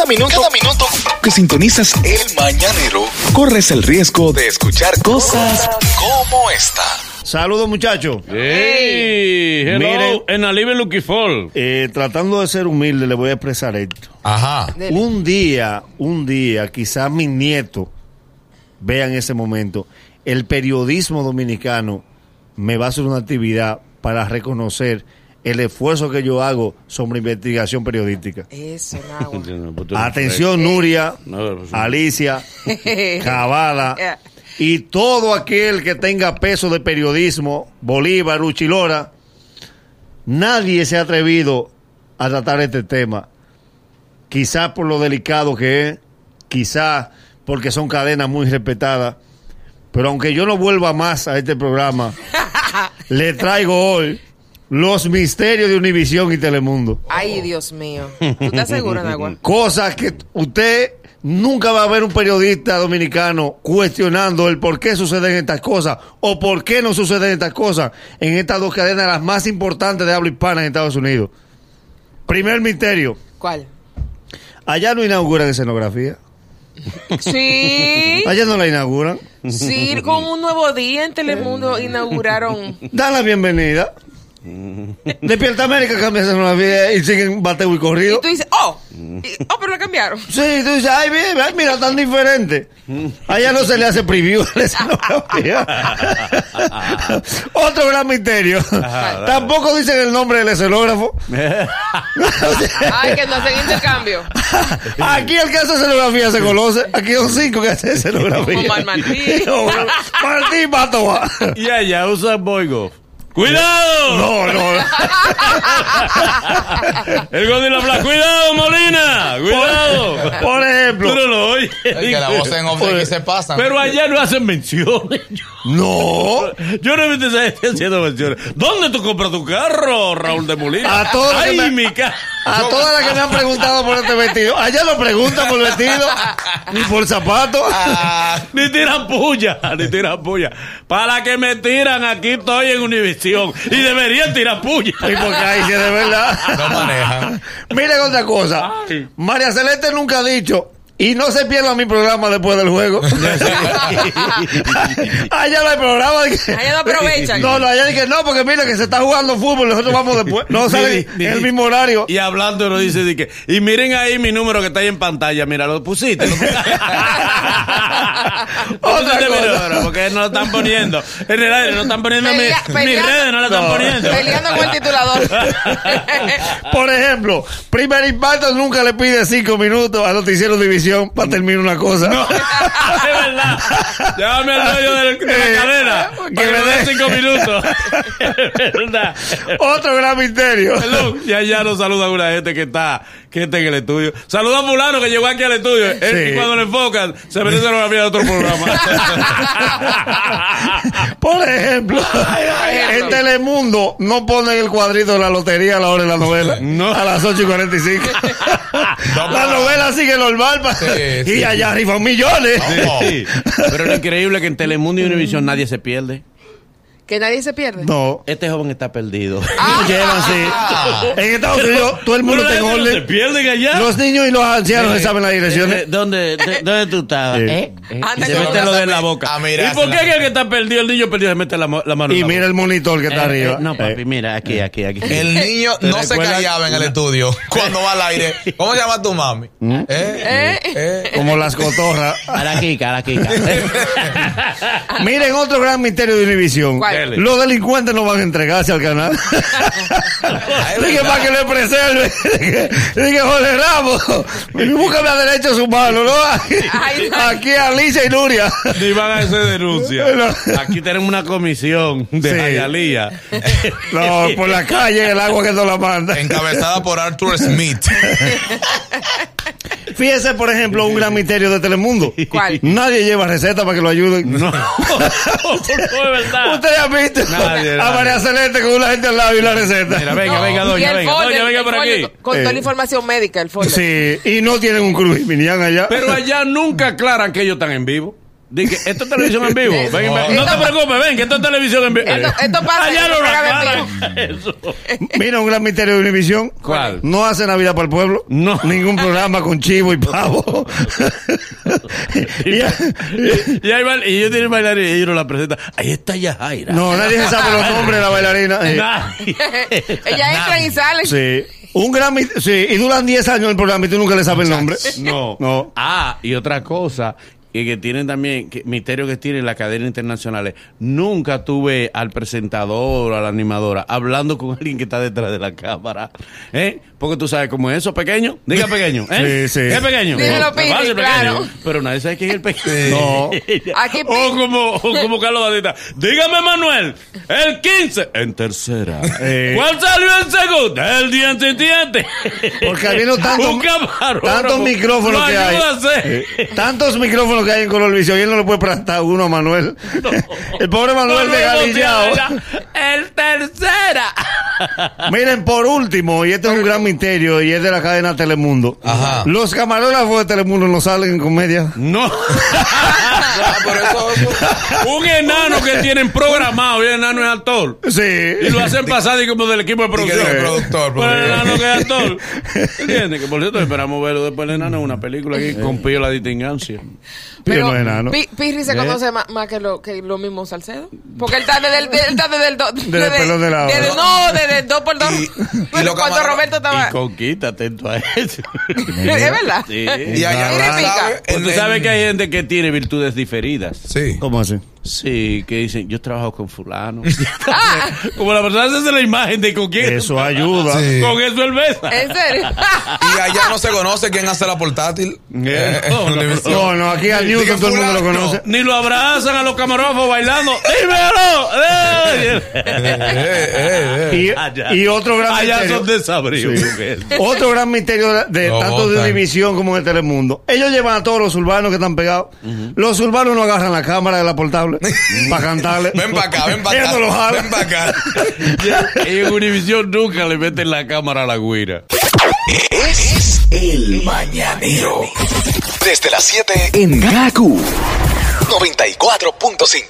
Cada minuto, cada minuto que sintonizas el mañanero, corres el riesgo de escuchar cosas como esta. Saludos, muchachos. Hey, hello, Miren. en Alive Lucky Fall. Eh, tratando de ser humilde, le voy a expresar esto. Ajá. Un día, un día, quizás mis nietos vean ese momento. El periodismo dominicano me va a hacer una actividad para reconocer el esfuerzo que yo hago sobre investigación periodística. Eso, Nagua. Atención, Nuria, No, pues, Alicia, Cabala y todo aquel que tenga peso de periodismo, Bolívar, Uchilora. Nadie se ha atrevido a tratar este tema. Quizás por lo delicado que es, quizás porque son cadenas muy respetadas. Pero aunque yo no vuelva más a este programa, le traigo hoy los misterios de Univisión y Telemundo. Ay, Dios mío. ¿Tú estás seguro, Nagua? Cosas que usted nunca va a ver un periodista dominicano cuestionando el por qué suceden estas cosas o por qué no suceden estas cosas en estas dos cadenas las más importantes de habla hispana en Estados Unidos. Primer misterio. ¿Cuál? Allá no inauguran escenografía. Sí. Allá no la inauguran. Sí, con un nuevo día en Telemundo inauguraron. Dan la bienvenida. Despierta América cambia escenografía y siguen bateo y Y corrido. tú dices, oh, y- oh, pero la cambiaron. Sí, tú dices, ay, mira, ay, mira, tan diferente. Allá no se le hace preview a la escenografía. Otro gran misterio. Tampoco dicen el nombre del escenógrafo. Ay, que no hacen intercambio. Aquí el que hace escenografía se conoce. Aquí son cinco que hacen escenografía. Omar Martí. Martín Patoa. Y allá usa Boygo. ¡Cuidado! No, no. El Godín habla. ¡Cuidado, Molina! ¡Cuidado! Por Tú ejemplo. no lo oyes. Es que la voz en off de aquí se pasan. Pero allá no hacen menciones. No. yo no he visto esa gente haciendo menciones. ¿Dónde tú compras tu carro, Raúl de Molina? A que ¡Ay, me- mi ca... A todas las que me han preguntado por este vestido. Allá no preguntan por vestido ni por zapatos. Ah, Ni tiran puya, ni tiran puya. Para que me tiran, aquí estoy en Univisión. Y deberían tirar puya. Y porque ahí sí de verdad. no manejan. Miren otra cosa. Ay. María Celeste nunca ha dicho. Y no se pierda mi programa después del juego. allá no hay programa. que- Allá no aprovechan. No, no, allá dice que no, porque mira que se está jugando fútbol, nosotros vamos después. No sale en el mismo horario. Y hablando nos dice que, y miren ahí mi número que está ahí en pantalla, mira, lo pusiste. Lo pusiste. Otra cosa. número, porque no lo están poniendo. En el aire no están poniendo mi- mis redes, no lo están No. poniendo. Peleando con el titulador. Por ejemplo, primer impacto nunca le pide cinco minutos a Noticiero División para terminar una cosa. Es verdad. Llévame al medio de, de Eh, la cadena. que Que me dé- cinco minutos. Es verdad. Otro gran misterio. Ya ya nos saluda una gente que está, que está en el estudio. Saluda a fulano que llegó aquí al estudio. Él, Sí. y cuando le enfocan, se merece la de otro programa. Por ejemplo, en Telemundo no ponen el cuadrito de la lotería a la hora de la novela. No. A las 8 y 45. la novela sigue normal. pa- Sí, y sí. allá rifan millones. Sí. Pero lo increíble es que en Telemundo y Univision nadie se pierde. Que nadie se pierde. No. Este joven está perdido. Ah. Así. En Estados Unidos todo el mundo Pero está en la gente no se orden. pierden allá. Los niños y los ancianos se saben las Eh, direcciones. ¿Dónde, de- ¿Dónde tú estabas? ¿Eh? ¿Eh? Se mete lo de la boca. Ah, mira, ¿Y por qué que el que está perdido, el niño perdido, se mete la, la mano Y la mira boca? el monitor que está Eh, arriba. eh, no, papi, Eh. mira, aquí, aquí, aquí. El niño ¿Te no se callaba en el estudio cuando va al aire. ¿Cómo se llama tu mami? ¿Eh? ¿Eh? ¿Eh? Como las cotorras. A la Kika, a la Kika. Miren otro gran misterio de Univisión. ¿Cuál? Los delincuentes no van a entregarse al canal. Dije para que le preserve. Dije, Jorge Ramos, búscame a derechos humanos, ¿no? Aquí, Ay, no. aquí Alicia y Nuria. Ni van a hacer denuncia. No. Aquí tenemos una comisión de Sí. Jayalía. No, por la calle, el agua que no la manda. Encabezada por Arthur Smith. Fíjese, por ejemplo, un gran misterio de Telemundo. ¿Cuál? Nadie lleva receta para que lo ayuden. No, no es verdad. Ustedes han visto Nadie, a. María Celeste con una gente al lado y una receta. Mira, venga, No. venga, doña, venga, folder, doña, venga por aquí. Con toda Eh. la información médica, el folder. Sí, y no tienen un cruz allá. Pero allá nunca aclaran que ellos están en vivo. Dije, esto es televisión en vivo. Ven, No. ven. no te preocupes, ven, que esto es televisión en vivo. Esto- esto pasa Allá no. Mira un gran misterio de Univisión. ¿Cuál? No hace Navidad para el pueblo. No. Ningún programa con chivo y pavo. y, Y, ahí va- y ellos tienen bailarina y ellos no la presentan. Ahí está Yajaira. no, nadie se sabe los nombres de la bailarina. Eh. Ella entra y sale. Sí. Un gran sí, y duran 10 años el programa y tú nunca le sabes el nombre. No. No. Ah, y otra cosa, y que tienen también, que, misterio que tienen las cadenas internacionales. Nunca tuve al presentador o a la animadora hablando con alguien que está detrás de la cámara. ¿Eh? Porque tú sabes cómo es eso, pequeño. Diga pequeño. ¿eh? Sí, sí. ¿Es pequeño? Dímelo, Piri, claro. pequeño. Pero nadie sabe quién es el pequeño. No. Aquí, o como, o como Carlos Batista. Dígame, Manuel, el 15 en tercera. Eh. ¿Cuál salió en segunda? El en diente. Porque habiendo tantos- tantos micrófonos que hay. Tantos micrófonos que hay en Colorvisión y él no le puede prestar uno a Manuel. El pobre Manuel No, de Galillao. El tercera. Miren, por último, y este es un gran misterio, y es de la cadena Telemundo. Ajá. Los camarógrafos de Telemundo no salen en comedia. No. Ah, por eso, eso- un enano que tienen programado y el enano es actor. Sí. Y lo hacen pasar y como del equipo de Y que producción. diga el productor, Pero el porque- enano que es actor. ¿Entiendes? Que por cierto esperamos verlo después el enano en una película aquí con Pío la distingancia. Pío no es enano. Pi- Pirri se conoce más, más que lo que lo mismo Salcedo. Porque él está desde el, él está desde el do- Desde de la desde- No, desde el 2 por 2 Y- y Cuando camarón- Roberto estaba. Y conquista, atento a eso. ¿Es verdad? Sí. Y allá. Pues tú sabes que hay gente que tiene virtudes diferidas. Sí. ¿Cómo así? Sí, que dicen, yo trabajo con fulano. Como la persona se hace la imagen de con quién. Eso ayuda. Sí. Con eso él besa. ¿En serio? Y allá no se conoce quién hace la portátil. Eh, Eh, no, no. No, no, aquí a Newton Diga todo el mundo lo conoce. Ni lo abrazan a los camarógrafos bailando. ¡Dímelo! Eh. Y, y otro gran Allá misterio. son desabridos. Otro gran misterio de, de Lo tanto de. Univisión como de Telemundo. Ellos llevan a todos los urbanos que están pegados. Los urbanos no agarran la cámara de la portable para cantarle. Ven para acá, ven para Ellos acá. no lo jalan. Ven para acá. en Univisión nunca le meten la cámara a la guira. Es el mañanero. Desde las 7 en Gaku 94.5.